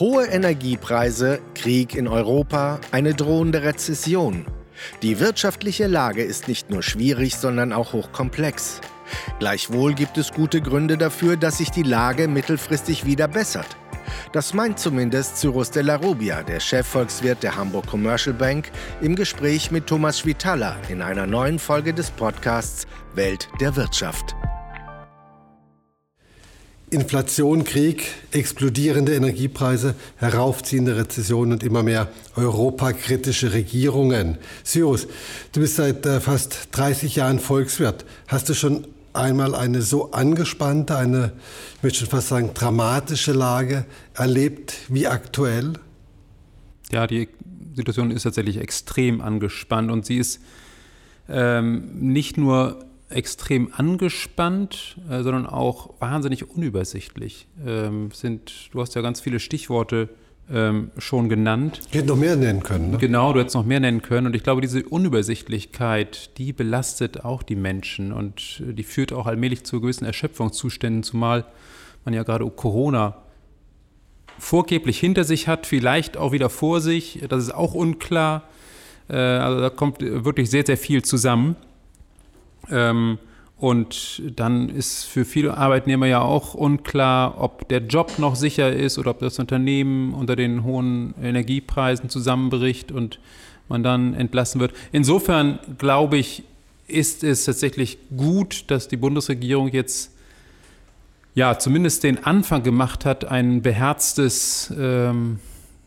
Hohe Energiepreise, Krieg in Europa, eine drohende Rezession. Die wirtschaftliche Lage ist nicht nur schwierig, sondern auch hochkomplex. Gleichwohl gibt es gute Gründe dafür, dass sich die Lage mittelfristig wieder bessert. Das meint zumindest Cyrus de la Rubia, der Chefvolkswirt der Hamburg Commercial Bank, im Gespräch mit Thomas Schwitala in einer neuen Folge des Podcasts Welt der Wirtschaft. Inflation, Krieg, explodierende Energiepreise, heraufziehende Rezession und immer mehr europakritische Regierungen. Cyrus, du bist seit äh, fast 30 Jahren Volkswirt. Hast du schon einmal eine so angespannte, eine, ich möchte schon fast sagen, dramatische Lage erlebt wie aktuell? Ja, die Situation ist tatsächlich extrem angespannt und sie ist ähm, nicht nur extrem angespannt, äh, sondern auch wahnsinnig unübersichtlich. Ähm, sind, du hast ja ganz viele Stichworte ähm, schon genannt. Ich hätte noch mehr nennen können. Ne? Genau, du hättest noch mehr nennen können. Und ich glaube, diese Unübersichtlichkeit, die belastet auch die Menschen und äh, die führt auch allmählich zu gewissen Erschöpfungszuständen, zumal man ja gerade Corona vorgeblich hinter sich hat, vielleicht auch wieder vor sich. Das ist auch unklar. Äh, also da kommt wirklich sehr, sehr viel zusammen. Ähm, und dann ist für viele Arbeitnehmer ja auch unklar, ob der Job noch sicher ist oder ob das Unternehmen unter den hohen Energiepreisen zusammenbricht und man dann entlassen wird. Insofern glaube ich, ist es tatsächlich gut, dass die Bundesregierung jetzt ja zumindest den Anfang gemacht hat, ein beherztes ähm,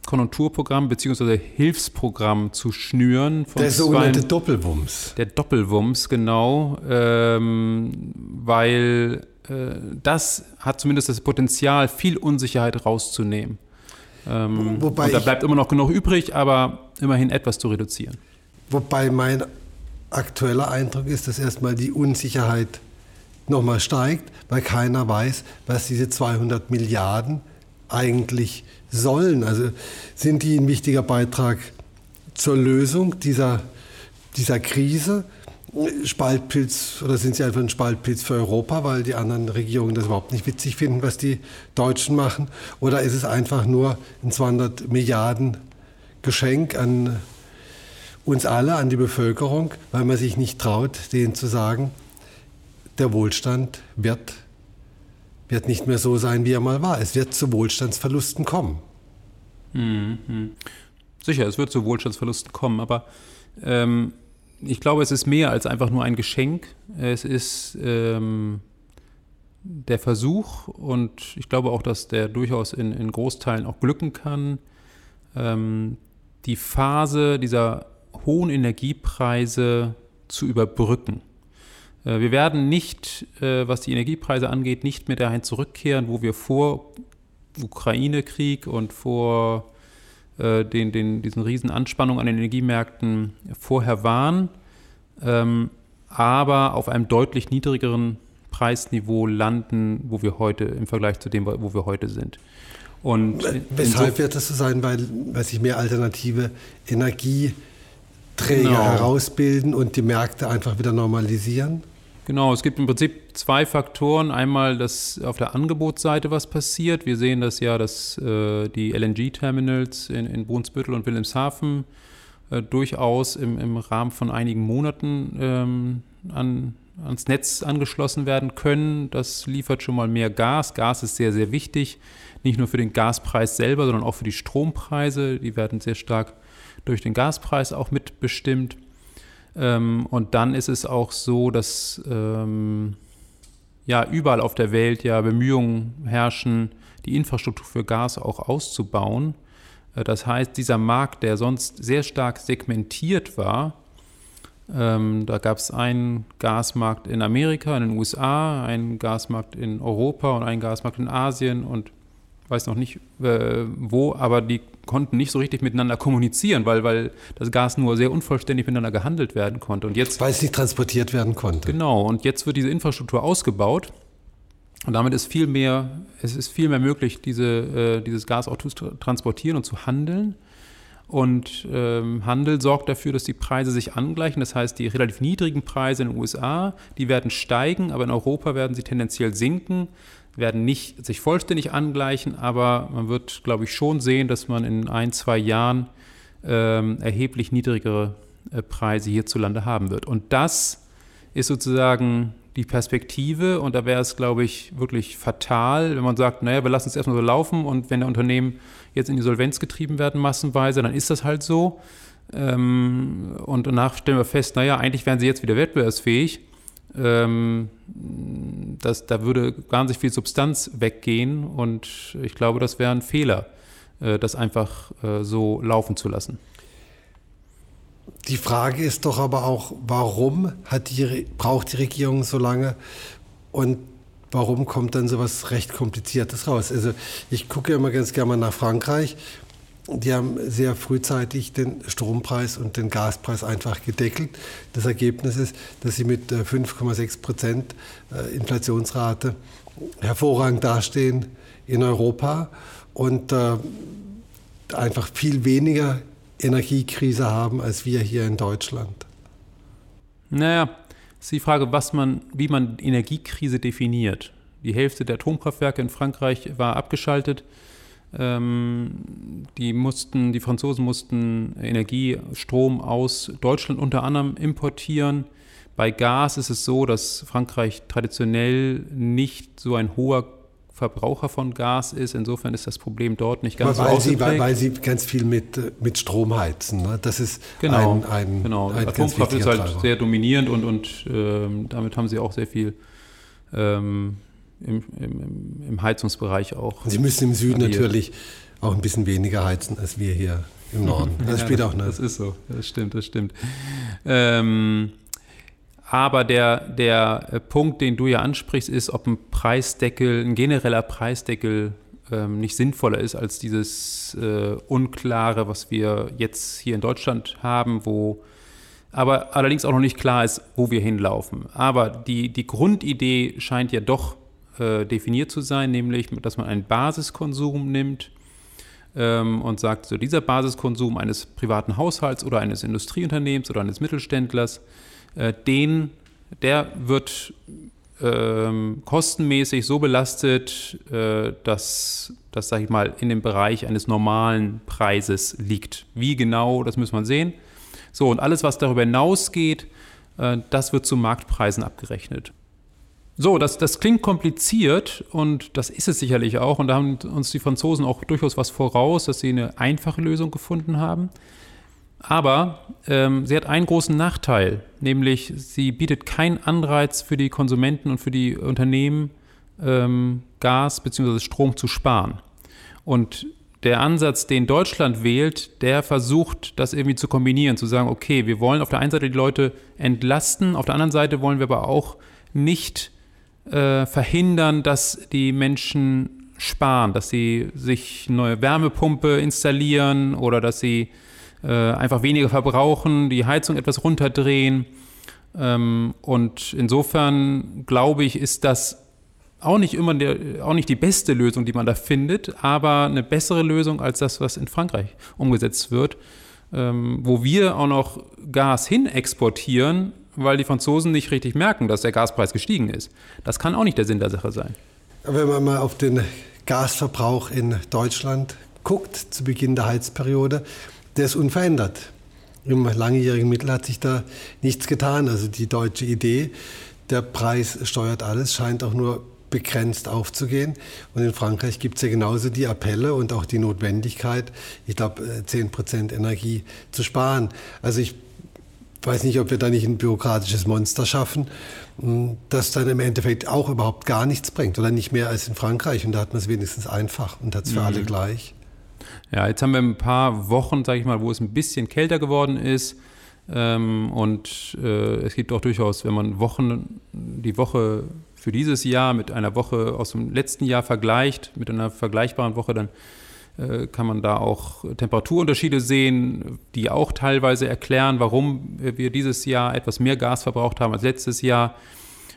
Konjunkturprogramm bzw. Hilfsprogramm zu schnüren. der sogenannte Doppelwumms. Der Doppelwumms, genau, ähm, weil äh, das hat zumindest das Potenzial, viel Unsicherheit rauszunehmen. Ähm, Wobei und da bleibt immer noch genug übrig, aber immerhin etwas zu reduzieren. Wobei mein aktueller Eindruck ist, dass erstmal die Unsicherheit nochmal steigt, weil keiner weiß, was diese 200 Milliarden eigentlich sollen. Also sind die ein wichtiger Beitrag zur Lösung dieser, dieser Krise? Spaltpilz oder sind sie einfach ein Spaltpilz für Europa, weil die anderen Regierungen das überhaupt nicht witzig finden, was die Deutschen machen? Oder ist es einfach nur ein 200 Milliarden Geschenk an uns alle, an die Bevölkerung, weil man sich nicht traut, denen zu sagen, der Wohlstand wird wird nicht mehr so sein, wie er mal war. Es wird zu Wohlstandsverlusten kommen. Mhm. Sicher, es wird zu Wohlstandsverlusten kommen, aber ähm, ich glaube, es ist mehr als einfach nur ein Geschenk. Es ist ähm, der Versuch und ich glaube auch, dass der durchaus in, in Großteilen auch glücken kann, ähm, die Phase dieser hohen Energiepreise zu überbrücken. Äh, wir werden nicht, äh, was die Energiepreise angeht, nicht mehr dahin zurückkehren, wo wir vor Ukraine-Krieg und vor äh, den, den, diesen riesen Anspannungen an den Energiemärkten vorher waren, ähm, aber auf einem deutlich niedrigeren Preisniveau landen, wo wir heute im Vergleich zu dem, wo wir heute sind. Und Weshalb wird das so sein? Weil, weil sich mehr alternative Energieträger genau. herausbilden und die Märkte einfach wieder normalisieren? Genau, es gibt im Prinzip zwei Faktoren. Einmal, dass auf der Angebotsseite was passiert. Wir sehen das ja, dass äh, die LNG-Terminals in, in Brunsbüttel und Wilhelmshaven äh, durchaus im, im, Rahmen von einigen Monaten ähm, an, ans Netz angeschlossen werden können. Das liefert schon mal mehr Gas. Gas ist sehr, sehr wichtig, nicht nur für den Gaspreis selber, sondern auch für die Strompreise. Die werden sehr stark durch den Gaspreis auch mitbestimmt. Ähm, und dann ist es auch so, dass ähm, ja überall auf der Welt ja Bemühungen herrschen, die Infrastruktur für Gas auch auszubauen. Äh, das heißt, dieser Markt, der sonst sehr stark segmentiert war, ähm, da gab es einen Gasmarkt in Amerika, in den USA, einen Gasmarkt in Europa und einen Gasmarkt in Asien und weiß noch nicht äh, wo, aber die konnten nicht so richtig miteinander kommunizieren, weil, weil das Gas nur sehr unvollständig miteinander gehandelt werden konnte. Und jetzt, weil es nicht transportiert werden konnte. Genau, und jetzt wird diese Infrastruktur ausgebaut. Und damit ist viel mehr, es ist viel mehr möglich, diese, äh, dieses Gas auch zu transportieren und zu handeln. Und ähm, Handel sorgt dafür, dass die Preise sich angleichen. Das heißt, die relativ niedrigen Preise in den USA, die werden steigen, aber in Europa werden sie tendenziell sinken werden nicht sich vollständig angleichen, aber man wird, glaube ich, schon sehen, dass man in ein, zwei Jahren ähm, erheblich niedrigere äh, Preise hierzulande haben wird. Und das ist sozusagen die Perspektive und da wäre es, glaube ich, wirklich fatal, wenn man sagt, naja, wir lassen es erstmal so laufen und wenn der Unternehmen jetzt in die Solvenz getrieben werden, massenweise, dann ist das halt so. Ähm, und danach stellen wir fest, naja, eigentlich wären sie jetzt wieder wettbewerbsfähig. Ähm, das, da würde wahnsinnig viel Substanz weggehen und ich glaube, das wäre ein Fehler, äh, das einfach äh, so laufen zu lassen. Die Frage ist doch aber auch, warum die, braucht die Regierung so lange und warum kommt dann so was recht Kompliziertes raus? Also ich gucke immer ganz gerne mal nach Frankreich. Die haben sehr frühzeitig den Strompreis und den Gaspreis einfach gedeckelt. Das Ergebnis ist, dass sie mit 5,6 äh, Prozent äh, Inflationsrate hervorragend dastehen in Europa und äh, einfach viel weniger Energiekrise haben als wir hier in Deutschland? Naja, ist die Frage, was man, wie man Energiekrise definiert. Die Hälfte der Atomkraftwerke in Frankreich war abgeschaltet. Ähm, die mussten, die Franzosen mussten Energie, Strom aus Deutschland unter anderem importieren. Bei Gas ist es so, dass Frankreich traditionell nicht so ein hoher Verbraucher von Gas ist. Insofern ist das Problem dort nicht ganz weil so sie, weil, weil, sie ganz viel mit, mit Strom heizen. Ne? Das ist genau, ein, ein, genau. ein Atomkraft ist halt Treiber. sehr dominierend und, und ähm, damit haben sie auch sehr viel ähm, im, im, im, Heizungsbereich auch. Sie müssen im Süden agiert. natürlich auch ein bisschen weniger heizen als wir hier im Norden. Das ja, spielt auch eine. Das ist so, das stimmt, das stimmt. Ähm, aber der, der äh, Punkt, den du ja ansprichst, ist, ob ein Preisdeckel, ein genereller Preisdeckel ähm, nicht sinnvoller ist als dieses äh, Unklare, was wir jetzt hier in Deutschland haben, wo aber allerdings auch noch nicht klar ist, wo wir hinlaufen. Aber die, die Grundidee scheint ja doch äh, definiert zu sein, nämlich, dass man einen Basiskonsum nimmt ähm, und sagt, so dieser Basiskonsum eines privaten Haushalts oder eines Industrieunternehmens oder eines Mittelständlers, äh, den, der wird ähm, kostenmäßig so belastet, äh, dass das, sage ich mal, in dem Bereich eines normalen Preises liegt. Wie genau, das muss man sehen. So, und alles, was darüber hinausgeht, äh, das wird zu Marktpreisen abgerechnet. So, das, das klingt kompliziert und das ist es sicherlich auch. Und da haben uns die Franzosen auch durchaus was voraus, dass sie eine einfache Lösung gefunden haben. Aber ähm, sie hat einen großen Nachteil, nämlich sie bietet keinen Anreiz für die Konsumenten und für die Unternehmen, ähm, Gas bzw. Strom zu sparen. Und der Ansatz, den Deutschland wählt, der versucht, das irgendwie zu kombinieren, zu sagen, okay, wir wollen auf der einen Seite die Leute entlasten, auf der anderen Seite wollen wir aber auch nicht äh, verhindern, dass die Menschen sparen, dass sie sich neue Wärmepumpe installieren oder dass sie äh, einfach weniger verbrauchen, die Heizung etwas runterdrehen. Ähm, und insofern glaube ich, ist das auch nicht immer der, auch nicht die beste Lösung, die man da findet, aber eine bessere Lösung als das, was in Frankreich umgesetzt wird, ähm, wo wir auch noch Gas hin exportieren, weil die Franzosen nicht richtig merken, dass der Gaspreis gestiegen ist. Das kann auch nicht der Sinn der Sache sein. Wenn man mal auf den Gasverbrauch in Deutschland guckt, zu Beginn der Heizperiode, der ist unverändert. Im langjährigen Mittel hat sich da nichts getan. Also die deutsche Idee, der Preis steuert alles, scheint auch nur begrenzt aufzugehen. Und in Frankreich gibt es ja genauso die Appelle und auch die Notwendigkeit, ich glaube, 10 Prozent Energie zu sparen. Also ich weiß nicht, ob wir da nicht ein bürokratisches Monster schaffen, das dann im Endeffekt auch überhaupt gar nichts bringt oder nicht mehr als in Frankreich. Und da hat man es wenigstens einfach und hat es für mhm. alle gleich. Ja, jetzt haben wir ein paar Wochen, sage ich mal, wo es ein bisschen kälter geworden ist. Ähm, und äh, es gibt auch durchaus, wenn man Wochen, die Woche für dieses Jahr mit einer Woche aus dem letzten Jahr vergleicht, mit einer vergleichbaren Woche, dann kann man da auch Temperaturunterschiede sehen, die auch teilweise erklären, warum wir dieses Jahr etwas mehr Gas verbraucht haben als letztes Jahr.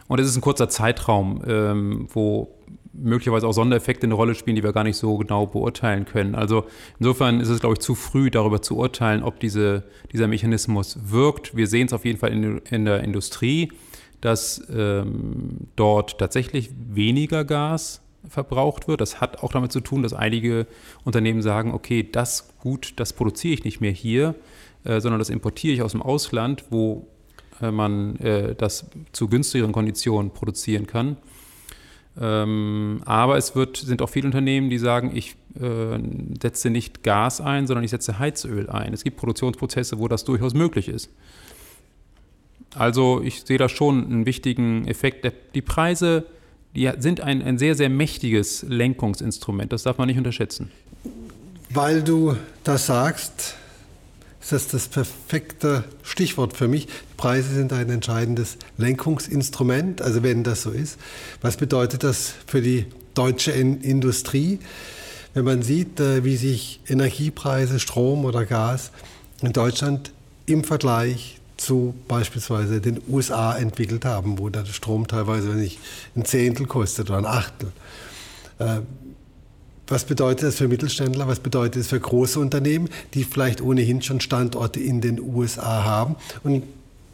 Und es ist ein kurzer Zeitraum, ähm, wo möglicherweise auch Sondereffekte eine Rolle spielen, die wir gar nicht so genau beurteilen können. Also insofern ist es, glaube ich, zu früh darüber zu urteilen, ob diese, dieser Mechanismus wirkt. Wir sehen es auf jeden Fall in, in der Industrie, dass ähm, dort tatsächlich weniger Gas verbraucht wird. Das hat auch damit zu tun, dass einige Unternehmen sagen, okay, das gut, das produziere ich nicht mehr hier, äh, sondern das importiere ich aus dem Ausland, wo äh, man äh, das zu günstigeren Konditionen produzieren kann. Ähm, aber es wird, sind auch viele Unternehmen, die sagen, ich äh, setze nicht Gas ein, sondern ich setze Heizöl ein. Es gibt Produktionsprozesse, wo das durchaus möglich ist. Also ich sehe da schon einen wichtigen Effekt. Die Preise, die sind ein, ein sehr, sehr mächtiges Lenkungsinstrument. Das darf man nicht unterschätzen. Weil du das sagst, ist das das perfekte Stichwort für mich. Preise sind ein entscheidendes Lenkungsinstrument. Also wenn das so ist, was bedeutet das für die deutsche Industrie? Wenn man sieht, äh, wie sich Energiepreise, Strom oder Gas in Deutschland im Vergleich zu beispielsweise den USA entwickelt haben, wo der Strom teilweise nicht ein Zehntel kostet oder ein Achtel. Äh, was bedeutet das für Mittelständler? Was bedeutet das für große Unternehmen, die vielleicht ohnehin schon Standorte in den USA haben? Und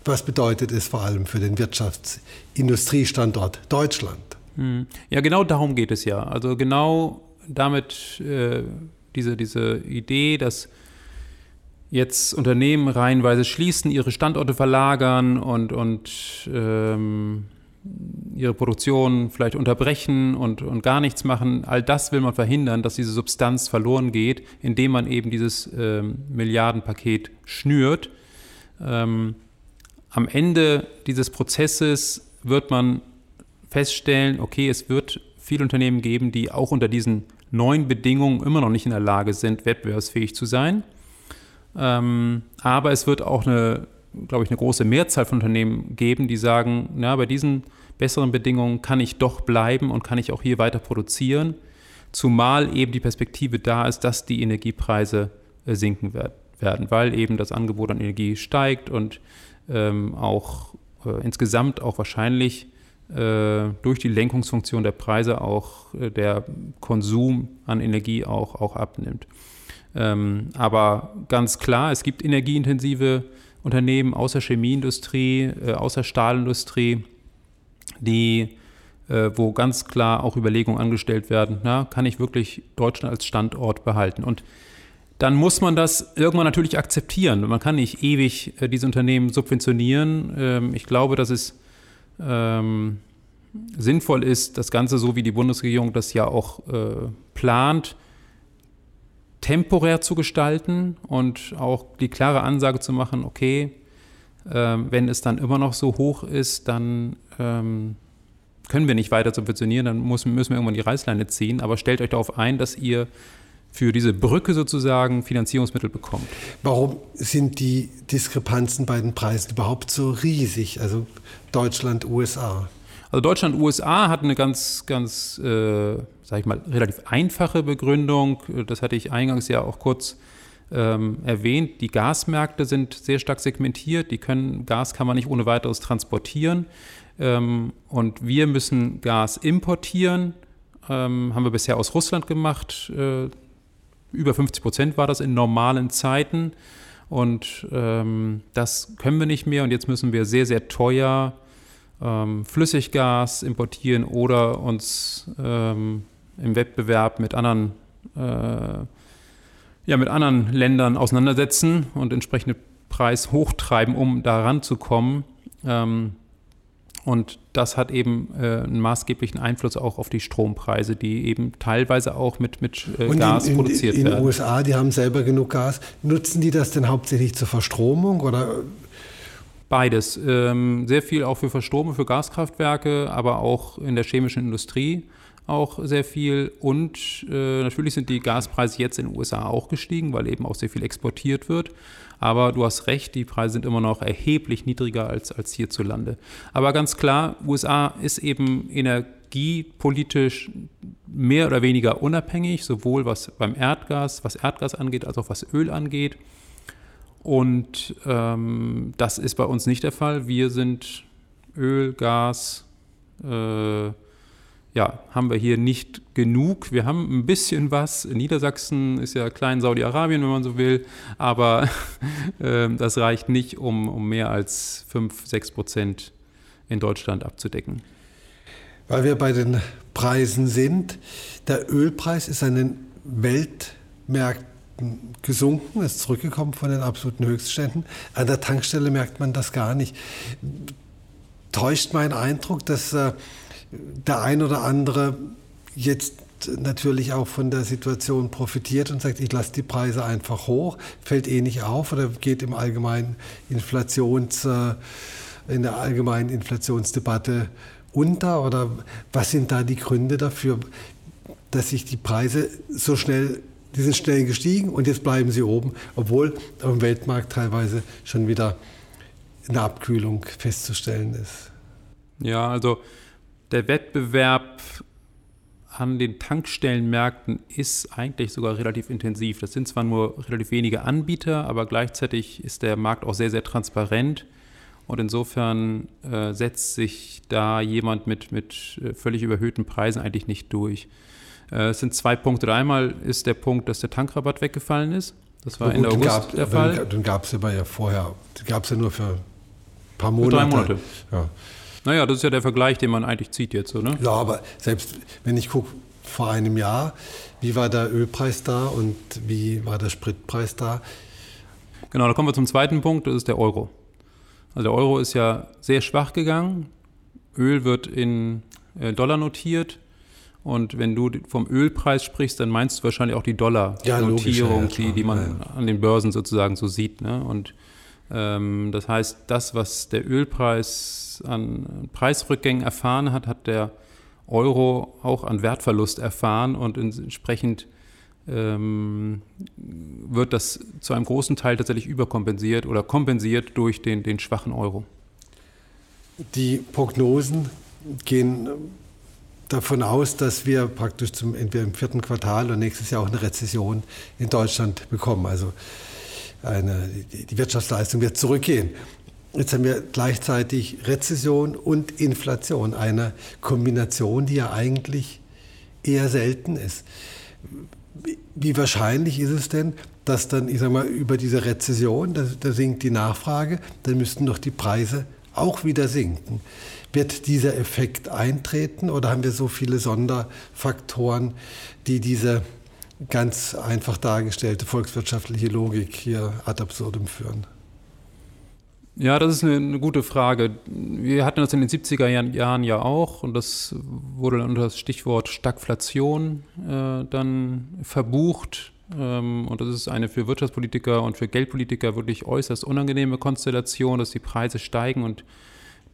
was bedeutet es vor allem für den Wirtschaftsindustriestandort Deutschland? Hm. Ja, genau darum geht es ja. Also genau damit äh, diese, diese Idee, dass jetzt Unternehmen reihenweise schließen, ihre Standorte verlagern und, und ähm, ihre Produktion vielleicht unterbrechen und, und gar nichts machen. All das will man verhindern, dass diese Substanz verloren geht, indem man eben dieses ähm, Milliardenpaket schnürt. Ähm, am Ende dieses Prozesses wird man feststellen, okay, es wird viele Unternehmen geben, die auch unter diesen neuen Bedingungen immer noch nicht in der Lage sind, wettbewerbsfähig zu sein. Ähm, aber es wird auch eine, glaube ich, eine große Mehrzahl von Unternehmen geben, die sagen, na, bei diesen besseren Bedingungen kann ich doch bleiben und kann ich auch hier weiter produzieren, zumal eben die Perspektive da ist, dass die Energiepreise äh, sinken werd, werden, weil eben das Angebot an Energie steigt und ähm, auch äh, insgesamt auch wahrscheinlich äh, durch die Lenkungsfunktion der Preise auch äh, der Konsum an Energie auch, auch abnimmt. Ähm, aber ganz klar, es gibt energieintensive Unternehmen außer Chemieindustrie, äh, außer Stahlindustrie, die, äh, wo ganz klar auch Überlegungen angestellt werden, na, kann ich wirklich Deutschland als Standort behalten? Und dann muss man das irgendwann natürlich akzeptieren. Man kann nicht ewig äh, diese Unternehmen subventionieren. Ähm, ich glaube, dass es ähm, sinnvoll ist, das Ganze so wie die Bundesregierung das ja auch äh, plant, temporär zu gestalten und auch die klare Ansage zu machen, okay, ähm, wenn es dann immer noch so hoch ist, dann ähm, können wir nicht weiter subventionieren, dann muss, müssen wir irgendwann die Reißleine ziehen. Aber stellt euch darauf ein, dass ihr für diese Brücke sozusagen Finanzierungsmittel bekommt. Warum sind die Diskrepanzen bei den Preisen überhaupt so riesig? Also Deutschland, USA. Also Deutschland, USA hat eine ganz, ganz, äh, sag ich mal, relativ einfache Begründung. Das hatte ich eingangs ja auch kurz ähm, erwähnt. Die Gasmärkte sind sehr stark segmentiert. Die können, Gas kann man nicht ohne weiteres transportieren. Ähm, und wir müssen Gas importieren. Ähm, haben wir bisher aus Russland gemacht. Äh, über 50 Prozent war das in normalen Zeiten. Und ähm, das können wir nicht mehr. Und jetzt müssen wir sehr, sehr teuer ähm, Flüssiggas importieren oder uns ähm, im Wettbewerb mit anderen, äh, ja, mit anderen Ländern auseinandersetzen und entsprechende Preis hochtreiben, um da ranzukommen. Ähm, und das hat eben äh, einen maßgeblichen Einfluss auch auf die Strompreise, die eben teilweise auch mit, mit äh, Gas in, in, produziert in werden. In den USA, die haben selber genug Gas. Nutzen die das denn hauptsächlich zur Verstromung oder Beides. Ähm, sehr viel auch für Verstrome, für Gaskraftwerke, aber auch in der chemischen Industrie auch sehr viel. Und äh, natürlich sind die Gaspreise jetzt in den USA auch gestiegen, weil eben auch sehr viel exportiert wird. Aber du hast recht, die Preise sind immer noch erheblich niedriger als, als hierzulande. Aber ganz klar, USA ist eben energiepolitisch mehr oder weniger unabhängig, sowohl was beim Erdgas, was Erdgas angeht, als auch was Öl angeht. Und ähm, das ist bei uns nicht der Fall. Wir sind Öl, Gas, äh, ja, haben wir hier nicht genug. Wir haben ein bisschen was. Niedersachsen ist ja klein Saudi-Arabien, wenn man so will, aber äh, das reicht nicht, um, um mehr als 5, 6 Prozent in Deutschland abzudecken. Weil wir bei den Preisen sind. Der Ölpreis ist an den Weltmärkten gesunken, ist zurückgekommen von den absoluten Höchstständen. An der Tankstelle merkt man das gar nicht. Täuscht mein Eindruck, dass äh, der ein oder andere jetzt natürlich auch von der Situation profitiert und sagt, ich lasse die Preise einfach hoch, fällt eh nicht auf oder geht im allgemeinen Inflations, äh, in der allgemeinen Inflationsdebatte unter oder was sind da die Gründe dafür, dass sich die Preise so schnell, die sind schnell gestiegen und jetzt bleiben sie oben, obwohl auf dem Weltmarkt teilweise schon wieder eine Abkühlung festzustellen ist. Ja, also der Wettbewerb an den Tankstellenmärkten ist eigentlich sogar relativ intensiv. Das sind zwar nur relativ wenige Anbieter, aber gleichzeitig ist der Markt auch sehr, sehr transparent. Und insofern äh, setzt sich da jemand mit, mit äh, völlig überhöhten Preisen eigentlich nicht durch. Äh, es sind zwei Punkte. Einmal ist der Punkt, dass der Tankrabatt weggefallen ist. Das war gut, Ende August gab, der Fall. Den gab es aber ja vorher. Den gab es ja nur für ein paar Monate. Für drei Monate. Ja. Naja, das ist ja der Vergleich, den man eigentlich zieht jetzt, oder? Ja, aber selbst wenn ich gucke, vor einem Jahr, wie war der Ölpreis da und wie war der Spritpreis da? Genau, da kommen wir zum zweiten Punkt, das ist der Euro. Also der Euro ist ja sehr schwach gegangen. Öl wird in äh, Dollar notiert. Und wenn du vom Ölpreis sprichst, dann meinst du wahrscheinlich auch die Dollar-Notierung, ja, die, die man an den Börsen sozusagen so sieht. Ne? Und ähm, das heißt, das, was der Ölpreis an Preisrückgängen erfahren hat, hat der Euro auch an Wertverlust erfahren und entsprechend ähm, wird das zu einem großen Teil tatsächlich überkompensiert oder kompensiert durch den, den schwachen Euro. Die Prognosen gehen davon aus, dass wir praktisch zum, entweder im vierten Quartal oder nächstes Jahr auch eine Rezession in Deutschland bekommen. Also eine, die Wirtschaftsleistung wird zurückgehen. Jetzt haben wir gleichzeitig Rezession und Inflation, eine Kombination, die ja eigentlich eher selten ist. Wie wahrscheinlich ist es denn, dass dann, ich sag mal, über diese Rezession, da, da sinkt die Nachfrage, dann müssten doch die Preise auch wieder sinken. Wird dieser Effekt eintreten oder haben wir so viele Sonderfaktoren, die diese ganz einfach dargestellte volkswirtschaftliche Logik hier ad absurdum führen? Ja, das ist eine, eine, gute Frage. Wir hatten das in den 70er Jahren ja auch und das wurde dann unter das Stichwort Stagflation äh, dann verbucht. Ähm, und das ist eine für Wirtschaftspolitiker und für Geldpolitiker wirklich äußerst unangenehme Konstellation, dass die Preise steigen und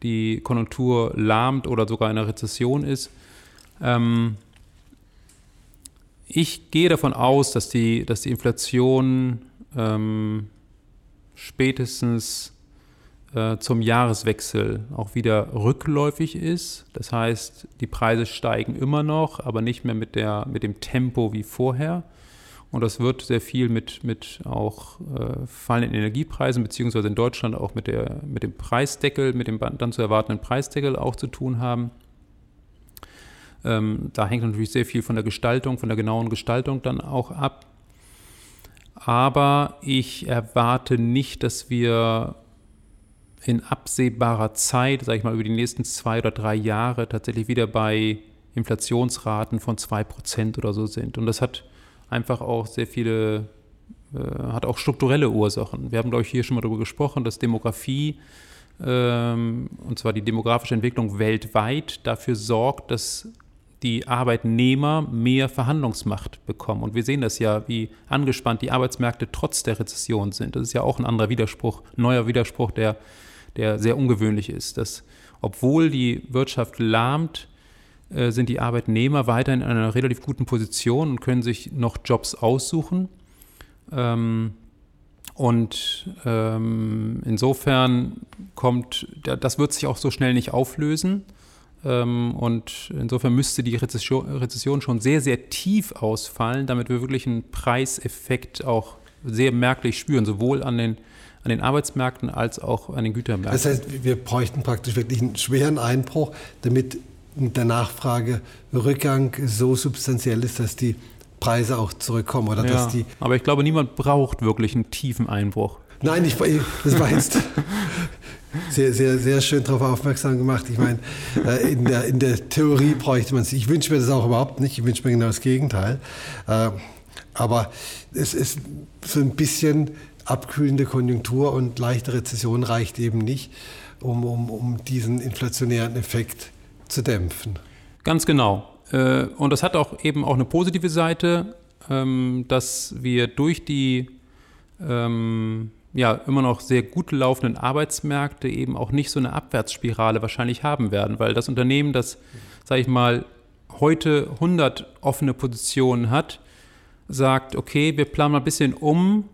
die Konjunktur lahmt oder sogar in einer Rezession ist. Ähm, ich gehe davon aus, dass die, dass die Inflation ähm, spätestens äh, zum Jahreswechsel auch wieder rückläufig ist. Das heißt, die Preise steigen immer noch, aber nicht mehr mit, der, mit dem Tempo wie vorher. Und das wird sehr viel mit, mit auch äh, fallenden Energiepreisen, beziehungsweise in Deutschland auch mit, der, mit dem Preisdeckel, mit dem dann zu erwartenden Preisdeckel auch zu tun haben. Ähm, da hängt natürlich sehr viel von der Gestaltung, von der genauen Gestaltung dann auch ab. Aber ich erwarte nicht, dass wir in absehbarer Zeit, sage ich mal über die nächsten zwei oder drei Jahre, tatsächlich wieder bei Inflationsraten von 2% oder so sind. Und das hat einfach auch sehr viele, äh, hat auch strukturelle Ursachen. Wir haben, glaube ich, hier schon mal darüber gesprochen, dass Demografie, ähm, und zwar die demografische Entwicklung weltweit, dafür sorgt, dass die Arbeitnehmer mehr Verhandlungsmacht bekommen. Und wir sehen das ja, wie angespannt die Arbeitsmärkte trotz der Rezession sind. Das ist ja auch ein anderer Widerspruch, neuer Widerspruch, der, der sehr ungewöhnlich ist, dass obwohl die Wirtschaft lahmt, äh, sind die Arbeitnehmer weiterhin in einer relativ guten Position und können sich noch Jobs aussuchen. Ähm, und ähm, insofern kommt, das wird sich auch so schnell nicht auflösen. Ähm, und insofern müsste die Rezession, Rezession schon sehr, sehr tief ausfallen, damit wir wirklich einen Preiseffekt auch sehr merklich spüren, sowohl an den, an den Arbeitsmärkten als auch an den Gütermärkten. Das heißt, wir bräuchten praktisch wirklich einen schweren Einbruch, damit der Nachfragerückgang so substanziell ist, dass die Preise auch zurückkommen oder ja, dass die. Aber ich glaube, niemand braucht wirklich einen tiefen Einbruch. Nein, ich, das war jetzt sehr, sehr, sehr schön darauf aufmerksam gemacht. Ich meine, äh, in der, in der Theorie bräuchte man es. Ich wünsche mir das auch überhaupt nicht. Ich wünsche mir genau das Gegenteil. Äh, aber es ist so ein bisschen abkühlende Konjunktur und leichte Rezession reicht eben nicht, um, um, um diesen inflationären Effekt zu dämpfen. Ganz genau. Äh, und das hat auch eben auch eine positive Seite, ähm, dass wir durch die ähm, ja, immer noch sehr gut laufenden Arbeitsmärkte eben auch nicht so eine Abwärtsspirale wahrscheinlich haben werden, weil das Unternehmen, das, sage ich mal, heute 100 offene Positionen hat, sagt, okay, wir planen mal ein bisschen um,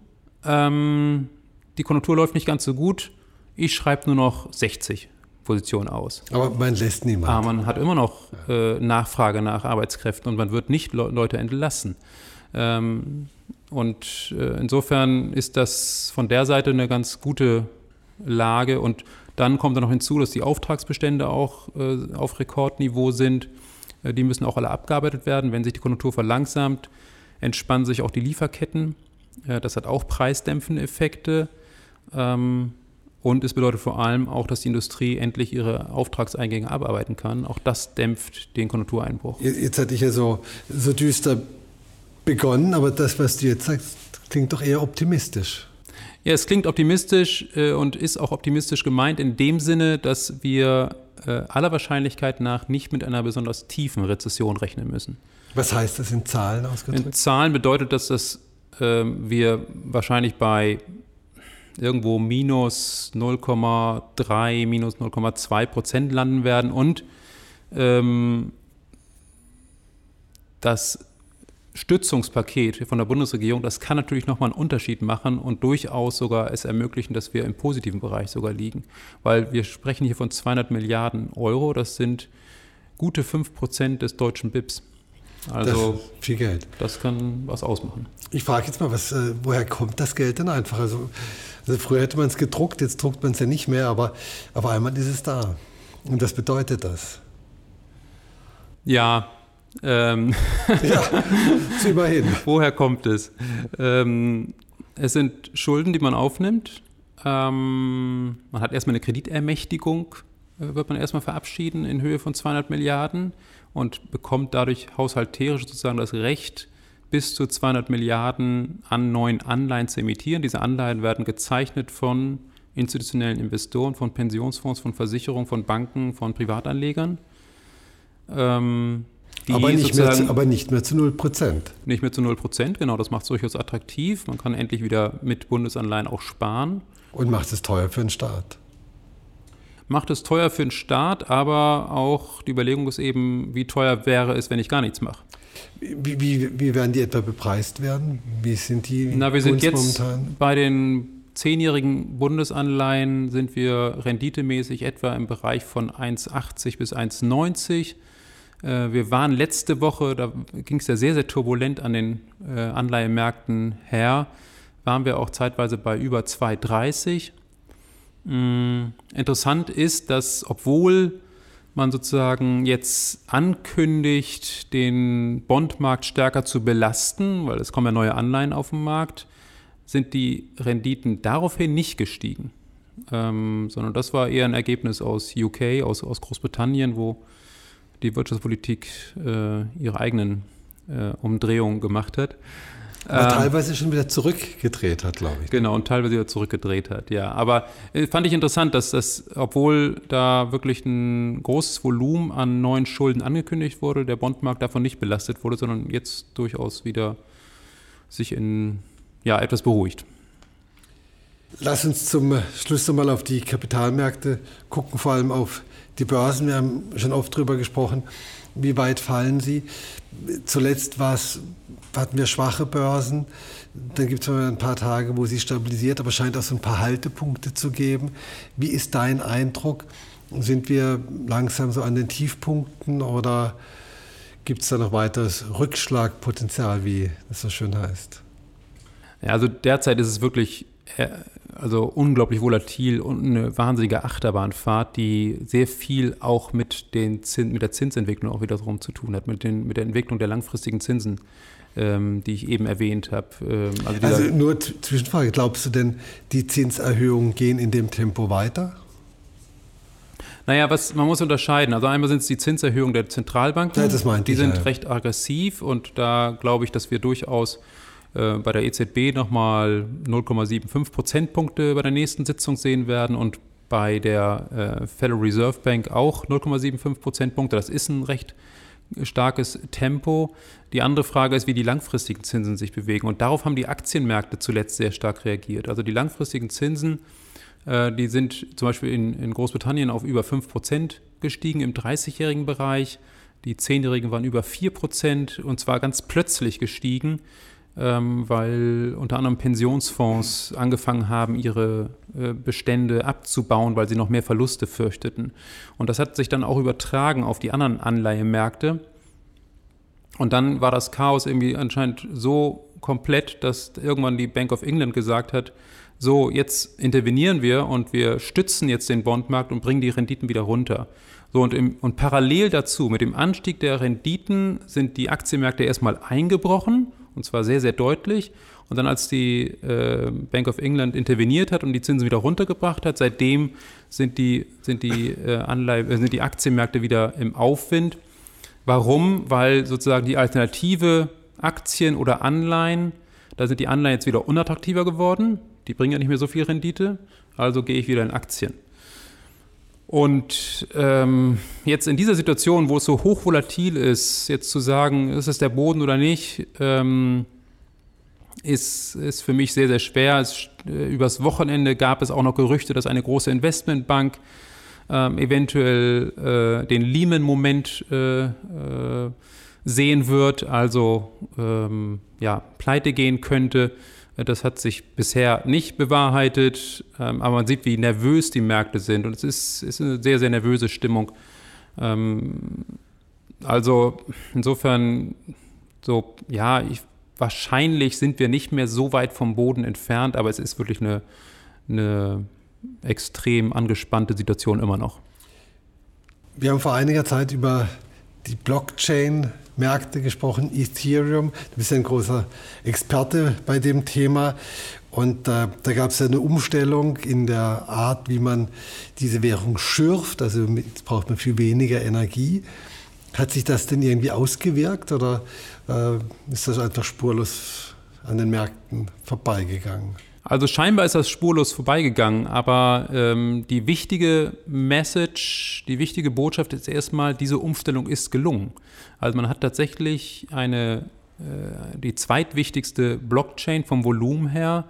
ähm, die Konjunktur läuft nicht ganz so gut, ich schreibe nur noch 60 Positionen aus. Aber man lässt niemand. Aber man hat immer noch äh, Nachfrage nach Arbeitskräften und man wird nicht Le Leute entlassen. Ähm, und äh, insofern ist das von der Seite eine ganz gute Lage. Und dann kommt dann noch hinzu, dass die Auftragsbestände auch äh, auf Rekordniveau sind. Äh, die müssen auch alle abgearbeitet werden. Wenn sich die Konjunktur verlangsamt, entspannen sich auch die Lieferketten. Äh, das hat auch preisdämpfende Effekte. Ähm, und es bedeutet vor allem auch, dass die Industrie endlich ihre Auftragseingänge abarbeiten kann. Auch das dämpft den Konjunktureinbruch. Jetzt hatte ich ja so, so düster begonnen, aber das, was du jetzt sagst, klingt doch eher optimistisch. Ja, es klingt optimistisch äh, und ist auch optimistisch gemeint in dem Sinne, dass wir äh, aller Wahrscheinlichkeit nach nicht mit einer besonders tiefen Rezession rechnen müssen. Was heißt das in Zahlen ausgedrückt? In Zahlen bedeutet das, dass äh, wir wahrscheinlich bei irgendwo minus 0,3, minus 0,2 Prozent landen werden und ähm, das Stützungspaket von der Bundesregierung, das kann natürlich nochmal einen Unterschied machen und durchaus sogar es ermöglichen, dass wir im positiven Bereich sogar liegen. Weil wir sprechen hier von 200 Milliarden Euro, das sind gute 5 Prozent des deutschen BIPs. Also viel Geld. Das kann was ausmachen. Ich frage jetzt mal, was, äh, woher kommt das Geld denn einfach? Also, also früher hätte man es gedruckt, jetzt druckt man es ja nicht mehr, aber auf einmal ist es da. Und was bedeutet das? Ja, ähm, ja, immerhin. Woher kommt es? Ähm, es sind Schulden, die man aufnimmt. Ähm, man hat erstmal eine Kreditermächtigung, äh, wird man erstmal verabschieden in Höhe von 200 Milliarden und bekommt dadurch haushalterisch sozusagen das Recht, bis zu 200 Milliarden an neuen Anleihen zu emittieren. Diese Anleihen werden gezeichnet von institutionellen Investoren, von Pensionsfonds, von Versicherungen, von Banken, von Privatanlegern. Ähm, aber, nicht mehr zu, aber nicht mehr zu 0 Prozent. Nicht mehr zu 0 Prozent, genau. Das macht es durchaus attraktiv. Man kann endlich wieder mit Bundesanleihen auch sparen. Und macht es teuer für den Staat. Macht es teuer für den Staat, aber auch die Überlegung ist eben, wie teuer wäre es, wenn ich gar nichts mache. Wie, wie, wie werden die etwa bepreist werden? Wie sind die? Na, wir sind jetzt momentan? bei den zehnjährigen Bundesanleihen sind wir renditemäßig etwa im Bereich von 1,80 bis 1,90. Äh, wir waren letzte Woche, da ging es ja sehr, sehr turbulent an den äh, Anleihemärkten her, waren wir auch zeitweise bei über 2,30. Mm, interessant ist, dass obwohl man sozusagen jetzt ankündigt, den Bondmarkt stärker zu belasten, weil es kommen ja neue Anleihen auf den Markt, sind die Renditen daraufhin nicht gestiegen. Ähm, sondern das war eher ein Ergebnis aus UK, aus, aus Großbritannien, wo die Wirtschaftspolitik äh, ihre eigenen äh, Umdrehungen gemacht hat. Aber ähm, teilweise schon wieder zurückgedreht hat, glaube ich. Genau, und teilweise wieder zurückgedreht hat, ja. Aber äh, fand ich interessant, dass das, obwohl da wirklich ein großes Volumen an neuen Schulden angekündigt wurde, der Bondmarkt davon nicht belastet wurde, sondern jetzt durchaus wieder sich in, ja, etwas beruhigt. Lass uns zum Schluss nochmal auf die Kapitalmärkte gucken, vor allem auf die Börsen, wir haben schon oft darüber gesprochen, wie weit fallen sie? Zuletzt hatten wir schwache Börsen, dann gibt es ein paar Tage, wo sie stabilisiert, aber scheint auch so ein paar Haltepunkte zu geben. Wie ist dein Eindruck? Sind wir langsam so an den Tiefpunkten oder gibt es da noch weiteres Rückschlagpotenzial, wie das so schön heißt? Ja, also derzeit ist es wirklich äh, also unglaublich volatil und eine wahnsinnige Achterbahnfahrt, die sehr viel auch mit, den Zins, mit der Zinsentwicklung auch wiederum zu tun hat, mit, den, mit der Entwicklung der langfristigen Zinsen, ähm, die ich eben erwähnt habe. Ähm, also, also, nur Zwischenfrage, glaubst du denn, die Zinserhöhungen gehen in dem Tempo weiter? Naja, was, man muss unterscheiden. Also einmal sind es die Zinserhöhungen der Zentralbanken. Ja, das meinte die sind ja. recht aggressiv und da glaube ich, dass wir durchaus bei der EZB nochmal 0,75 Prozentpunkte bei der nächsten Sitzung sehen werden und bei der äh, Federal Reserve Bank auch 0,75 Prozentpunkte. Das ist ein recht starkes Tempo. Die andere Frage ist, wie die langfristigen Zinsen sich bewegen. Und darauf haben die Aktienmärkte zuletzt sehr stark reagiert. Also die langfristigen Zinsen, äh, die sind zum Beispiel in, in Großbritannien auf über 5 Prozent gestiegen im 30-jährigen Bereich. Die 10-Jährigen waren über 4 Prozent und zwar ganz plötzlich gestiegen ähm, weil unter anderem Pensionsfonds angefangen haben, ihre äh, Bestände abzubauen, weil sie noch mehr Verluste fürchteten. Und das hat sich dann auch übertragen auf die anderen Anleihemärkte. Und dann war das Chaos irgendwie anscheinend so komplett, dass irgendwann die Bank of England gesagt hat, so, jetzt intervenieren wir und wir stützen jetzt den Bondmarkt und bringen die Renditen wieder runter. So, und, im, und parallel dazu, mit dem Anstieg der Renditen, sind die Aktienmärkte erstmal eingebrochen und zwar sehr, sehr deutlich. Und dann, als die äh, Bank of England interveniert hat und die Zinsen wieder runtergebracht hat, seitdem sind die, sind die, äh, Anleihe, äh, sind die Aktienmärkte wieder im Aufwind. Warum? Weil sozusagen die Alternative Aktien oder Anleihen, da sind die Anleihen jetzt wieder unattraktiver geworden. Die bringen ja nicht mehr so viel Rendite. Also gehe ich wieder in Aktien. Und ähm, jetzt in dieser Situation, wo es so hochvolatil ist, jetzt zu sagen, ist es der Boden oder nicht, ähm, ist, ist für mich sehr, sehr schwer. Es, äh, übers Wochenende gab es auch noch Gerüchte, dass eine große Investmentbank ähm, eventuell äh, den Lehman-Moment äh, äh, sehen wird, also ähm, ja, pleite gehen könnte. Das hat sich bisher nicht bewahrheitet, ähm, aber man sieht, wie nervös die Märkte sind und es ist, ist eine sehr, sehr nervöse Stimmung. Ähm, also insofern, so, ja, ich, wahrscheinlich sind wir nicht mehr so weit vom Boden entfernt, aber es ist wirklich eine, eine extrem angespannte Situation immer noch. Wir haben vor einiger Zeit über die Blockchain Märkte gesprochen, Ethereum. Du bist ein großer Experte bei dem Thema. Und äh, da gab es ja eine Umstellung in der Art, wie man diese Währung schürft. Also jetzt braucht man viel weniger Energie. Hat sich das denn irgendwie ausgewirkt oder äh, ist das einfach spurlos an den Märkten vorbeigegangen? Also scheinbar ist das spurlos vorbeigegangen, aber ähm, die wichtige Message, die wichtige Botschaft ist erstmal, diese Umstellung ist gelungen. Also man hat tatsächlich eine, äh, die zweitwichtigste Blockchain vom Volumen her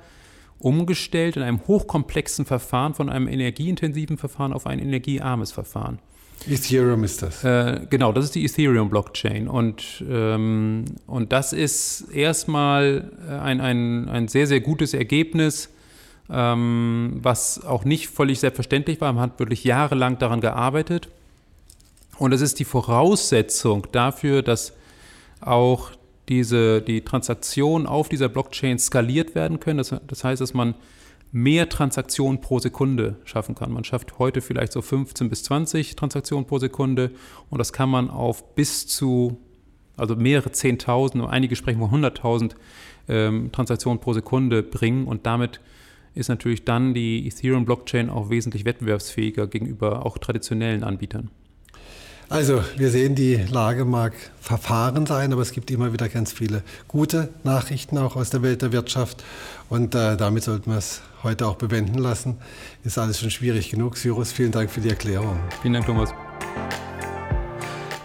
umgestellt in einem hochkomplexen Verfahren von einem energieintensiven Verfahren auf ein energiearmes Verfahren. Ethereum ist das. Äh, genau, das ist die Ethereum-Blockchain. Und, ähm, und das ist erstmal ein, ein, ein sehr, sehr gutes Ergebnis, ähm, was auch nicht völlig selbstverständlich war. Man hat wirklich jahrelang daran gearbeitet. Und es ist die Voraussetzung dafür, dass auch diese, die Transaktionen auf dieser Blockchain skaliert werden können. Das, das heißt, dass man mehr Transaktionen pro Sekunde schaffen kann. Man schafft heute vielleicht so 15 bis 20 Transaktionen pro Sekunde und das kann man auf bis zu, also mehrere 10.000, einige sprechen von 100.000 ähm, Transaktionen pro Sekunde bringen und damit ist natürlich dann die Ethereum-Blockchain auch wesentlich wettbewerbsfähiger gegenüber auch traditionellen Anbietern. Also, wir sehen, die Lage mag verfahren sein, aber es gibt immer wieder ganz viele gute Nachrichten auch aus der Welt der Wirtschaft. Und äh, damit sollten wir es heute auch bewenden lassen. Ist alles schon schwierig genug. Cyrus, vielen Dank für die Erklärung. Vielen Dank, Thomas.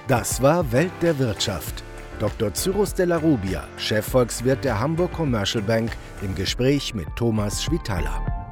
Das war Welt der Wirtschaft. Dr. Cyrus de la Rubia, Chefvolkswirt der Hamburg Commercial Bank, im Gespräch mit Thomas Schwitaler.